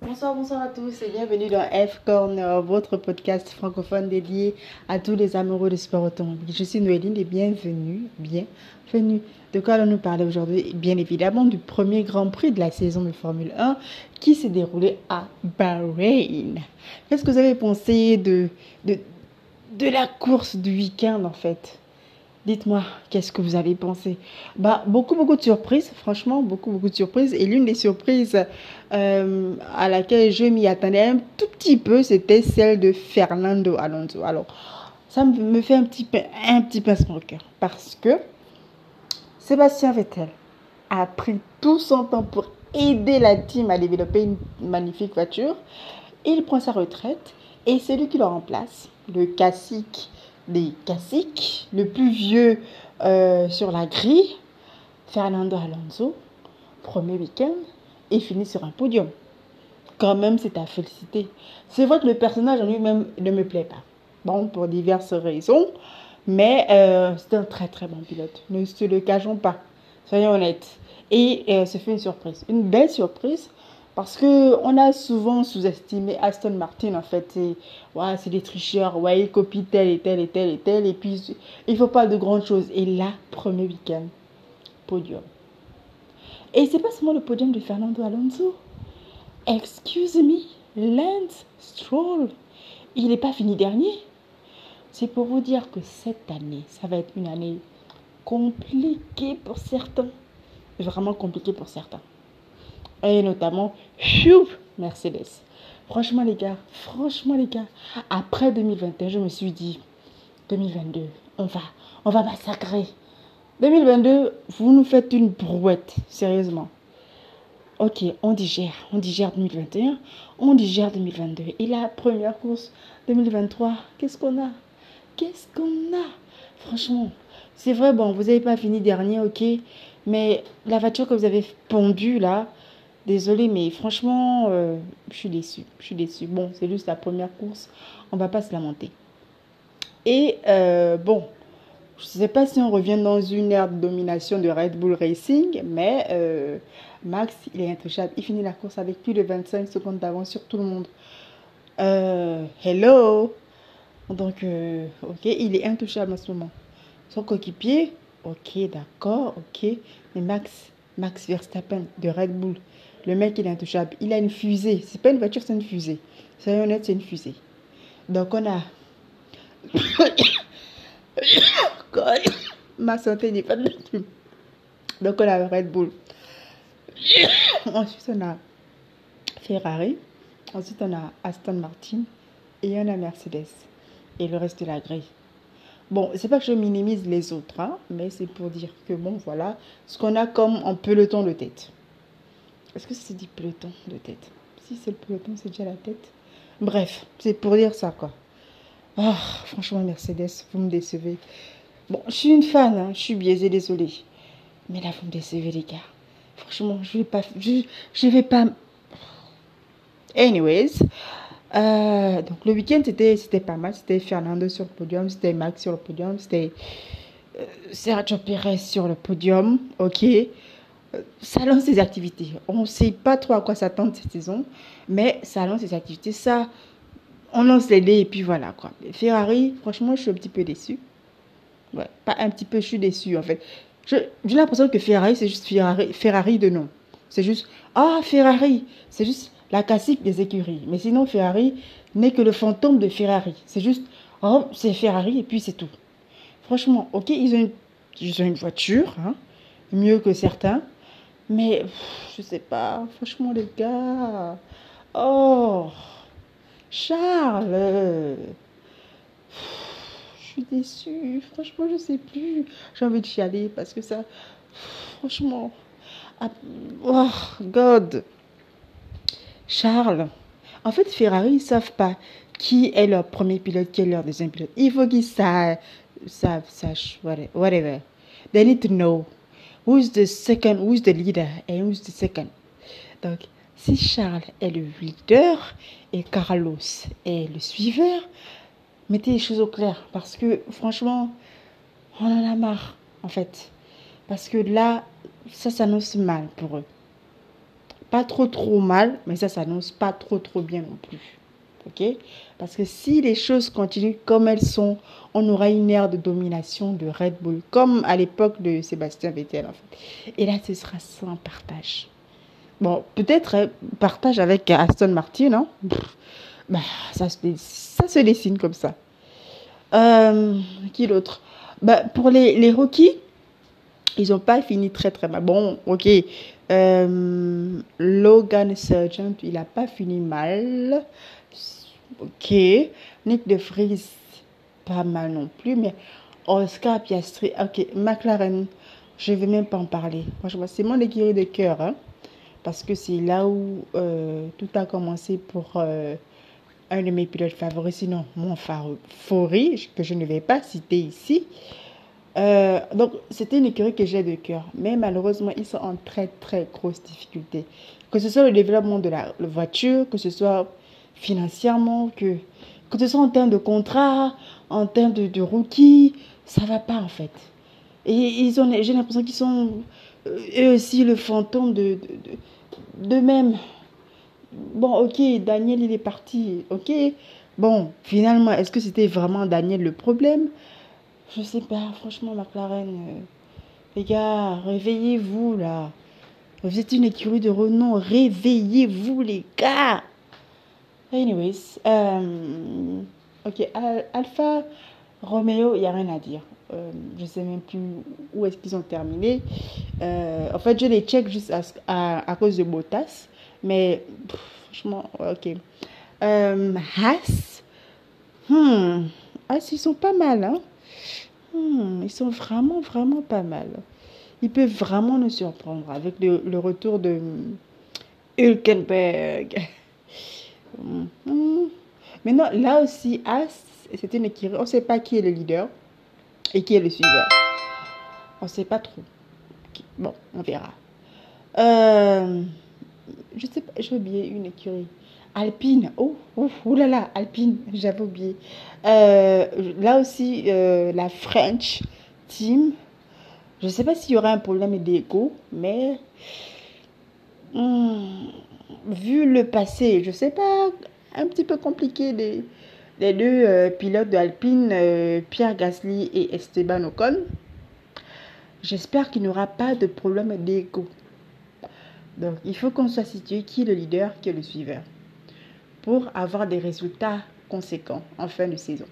Bonsoir, bonsoir à tous et bienvenue dans F Corner, votre podcast francophone dédié à tous les amoureux de sport automobile. Je suis Noéline et bienvenue, bienvenue. De quoi allons-nous parler aujourd'hui? Bien évidemment du premier Grand Prix de la saison de Formule 1 qui s'est déroulé à Bahreïn. Qu'est-ce que vous avez pensé de, de, de la course du week-end en fait? Dites-moi, qu'est-ce que vous avez pensé? Bah, Beaucoup, beaucoup de surprises, franchement, beaucoup, beaucoup de surprises. Et l'une des surprises euh, à laquelle je m'y attendais un tout petit peu, c'était celle de Fernando Alonso. Alors, ça me fait un petit un petit pincement au cœur. Parce que Sébastien Vettel a pris tout son temps pour aider la team à développer une magnifique voiture. Il prend sa retraite et c'est lui qui le remplace, le classique des classiques, le plus vieux euh, sur la grille, Fernando Alonso, premier week-end, et finit sur un podium. Quand même, c'est à féliciter. C'est vrai que le personnage en lui-même ne me plaît pas. Bon, pour diverses raisons, mais euh, c'est un très très bon pilote. Ne se le cachons pas. Soyons honnêtes. Et euh, ce fait une surprise. Une belle surprise parce que on a souvent sous-estimé Aston Martin en fait. C'est des tricheurs, ouais, ils copient tel et tel et tel et tel. Et puis il faut pas de grandes choses. Et là, premier week-end, podium. Et c'est pas seulement le podium de Fernando Alonso. Excuse me, Lance Stroll. Il n'est pas fini dernier. C'est pour vous dire que cette année, ça va être une année compliquée pour certains. Vraiment compliquée pour certains et notamment Mercedes. Franchement les gars, franchement les gars, après 2021, je me suis dit 2022, on va, on va massacrer. 2022, vous nous faites une brouette, sérieusement. Ok, on digère, on digère 2021, on digère 2022. Et la première course 2023, qu'est-ce qu'on a? Qu'est-ce qu'on a? Franchement, c'est vrai, bon, vous n'avez pas fini dernier, ok, mais la voiture que vous avez pondue là, Désolée, mais franchement, euh, je suis déçue. Je suis déçue. Bon, c'est juste la première course. On va pas se lamenter. Et euh, bon, je ne sais pas si on revient dans une ère de domination de Red Bull Racing, mais euh, Max, il est intouchable. Il finit la course avec plus de 25 secondes d'avance sur tout le monde. hello? Donc, ok, il est intouchable en ce moment. Son coéquipier, ok, d'accord, ok. Mais Max, Max Verstappen de Red Bull, le mec, il est intouchable. Il a une fusée. C'est pas une voiture, c'est une fusée. Soyons honnêtes, c'est une fusée. Donc, on a. Ma santé n'est pas de Donc, on a Red Bull. Ensuite, on a Ferrari. Ensuite, on a Aston Martin. Et on a Mercedes. Et le reste de la grille. Bon, c'est pas que je minimise les autres, hein, mais c'est pour dire que, bon, voilà, ce qu'on a comme un peloton de tête. Est-ce que c'est dit peloton de tête? Si c'est le peloton, c'est déjà la tête. Bref, c'est pour dire ça, quoi. Ah, franchement, Mercedes, vous me décevez. Bon, je suis une fan, hein, je suis biaisée, désolée. Mais là, vous me décevez, les gars. Franchement, je vais pas. Je, vais pas. Anyways. Euh, donc, le week-end, c'était, c'était pas mal. C'était Fernando sur le podium, c'était Max sur le podium, c'était euh, Sergio Perez sur le podium. Ok ça lance des activités. On ne sait pas trop à quoi s'attendre cette saison, mais ça lance des activités. Ça, on lance les dés et puis voilà quoi. Ferrari, franchement, je suis un petit peu déçu. Ouais, pas un petit peu, je suis déçu en fait. J'ai l'impression que Ferrari, c'est juste Ferrari, Ferrari de nom. C'est juste, ah, Ferrari, c'est juste la classique des écuries. Mais sinon, Ferrari n'est que le fantôme de Ferrari. C'est juste, oh, c'est Ferrari et puis c'est tout. Franchement, ok, ils ont une, ils ont une voiture, hein, mieux que certains. Mais je sais pas, franchement les gars. Oh, Charles. Je suis déçue. Franchement, je sais plus. J'ai envie de chialer parce que ça. Franchement. Ah, oh, God. Charles. En fait, Ferrari, ils savent pas qui est leur premier pilote, qui est leur deuxième pilote. Il faut qu'ils savent, savent, sachent, whatever. They need to know who's the second, who's the leader? Et who's the second? Donc, si Charles est le leader et Carlos est le suiveur, mettez les choses au clair parce que franchement, on en a marre en fait. Parce que là, ça s'annonce mal pour eux. pas trop trop mal, mais ça s'annonce pas trop trop bien non plus. Ok? Parce que si les choses continuent comme elles sont, on aura une ère de domination de Red Bull, comme à l'époque de Sébastien Vettel. Et là, ce sera sans partage. Bon, peut-être euh, partage avec Aston Martin, non bah, ça, se dessine comme ça. Euh, qui d'autre? Bah, Pour les, les rookies, ils n'ont pas fini très très mal. Bon, ok. Euh, Logan Sargent, il n'a pas fini mal. Ok. Nick de Vries, pas mal non plus. Mais Oscar Piastri, ok. McLaren, je ne vais même pas en parler. Franchement, c'est mon écurie de cœur. Hein, parce que c'est là où euh, tout a commencé pour euh, un de mes pilotes favoris, sinon mon favori, que je ne vais pas citer ici. Euh, donc, c'était une écurie que j'ai de cœur. Mais malheureusement, ils sont en très, très grosse difficulté. Que ce soit le développement de la, voiture, que ce soit financièrement, que, que ce soit en termes de contrat, en termes de, de rookie, ça va pas en fait. Et ils ont, j'ai l'impression qu'ils sont euh, eux aussi le fantôme de, de, de, même. Bon, ok, Daniel, il est parti. Bon, finalement, est-ce que c'était vraiment Daniel le problème? Je sais pas, franchement, McLaren, euh, les gars, réveillez-vous là. Vous êtes une écurie de renom, réveillez-vous les gars. Anyways, euh, ok, Alpha Romeo, il n'y a rien à dire. Euh, je sais même plus où est-ce qu'ils ont terminé. en fait, je les check juste à, à, cause de Bottas. Mais franchement, ok. Haas, hmm, Haas, ils sont pas mal, hein. Hmm, ils sont vraiment, vraiment pas mal. Ils peuvent vraiment nous surprendre avec le, retour de Hülkenberg. Hmm, hmm. Maintenant, là aussi, As, c'est une écurie. On ne sait pas qui est le leader et qui est le suiveur. On ne sait pas trop. Bon, on verra. Euh, je sais pas, j'ai oublié une écurie. Alpine, oh, oh, là là, Alpine, j'avais oublié. Euh, là aussi, euh, la French team, je ne sais pas s'il y aura un problème d'écho, mais hmm, vu le passé, je ne sais pas, un petit peu compliqué des, deux euh, pilotes d'Alpine, Pierre Gasly et Esteban Ocon. J'espère qu'il n'y aura pas de problème d'écho. Donc, il faut qu'on soit situé qui est le leader, qui est le suiveur pour avoir des résultats conséquents en fin de saison.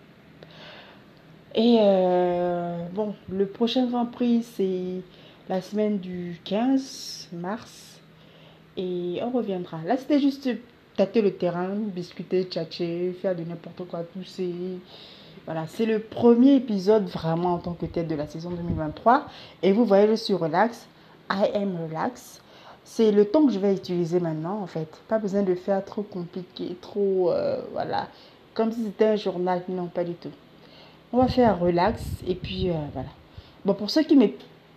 Et euh, bon, le prochain Grand Prix, c'est la semaine du 15 mars. Et on reviendra. Là, c'était juste tâter le terrain, discuter, tchatcher, faire de n'importe quoi, pousser. Voilà, c'est le premier épisode vraiment en tant que tête de la saison 2023. Et vous voyez, je suis relax. I am relax c'est le temps que je vais utiliser maintenant, en fait. Pas besoin de faire trop compliqué, trop, euh, voilà, comme si c'était un journal. Non, pas du tout. On va faire relax et puis euh, voilà. Bon, pour ceux qui me,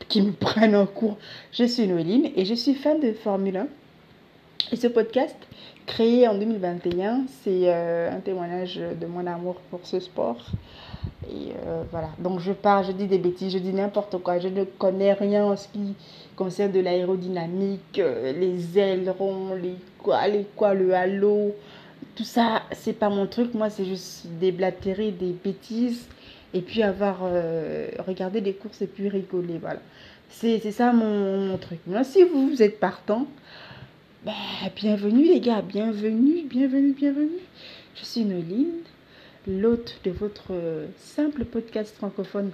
qui me prennent en cours, je suis Noéline et je suis fan de Formule 1. Et ce podcast, créé en 2021, c'est euh, un témoignage de mon amour pour ce sport. Et voilà, donc je parle, je dis des bêtises, je dis n'importe quoi, je ne connais rien en ce qui concerne de l'aérodynamique, euh, les ailerons, les quoi, les quoi, le halo, tout ça, c'est pas mon truc. Moi, c'est juste des blatteries, des bêtises, et puis avoir euh, regardé des courses et puis rigoler. Voilà. C'est ça mon, truc. Moi, si vous, vous êtes partant, bah, bienvenue les gars, bienvenue, bienvenue, bienvenue. Je suis Noline, l'hôte de votre simple podcast francophone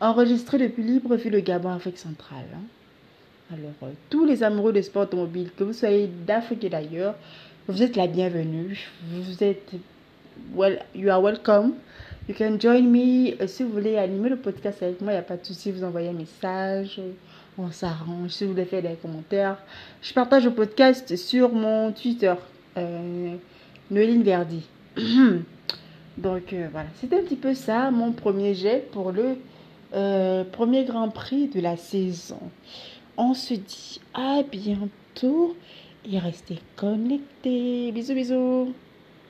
enregistré depuis Libreville, le Gabon, Afrique centrale. Hein. Alors, euh, tous les amoureux des sports automobiles, que vous soyez d'Afrique et d'ailleurs, vous êtes la bienvenue. Vous êtes, well, you are welcome. You can join me. Euh, si vous voulez animer le podcast avec moi, il n'y a pas de souci. Vous envoyez un message. On s'arrange. Si vous voulez faire des commentaires. Je partage le podcast sur mon Twitter, euh, Noéline Verdi. Donc euh, voilà, c'était un petit peu ça, mon premier jet pour le premier Grand Prix de la saison. On se dit à bientôt et restez connectés. Bisous bisous.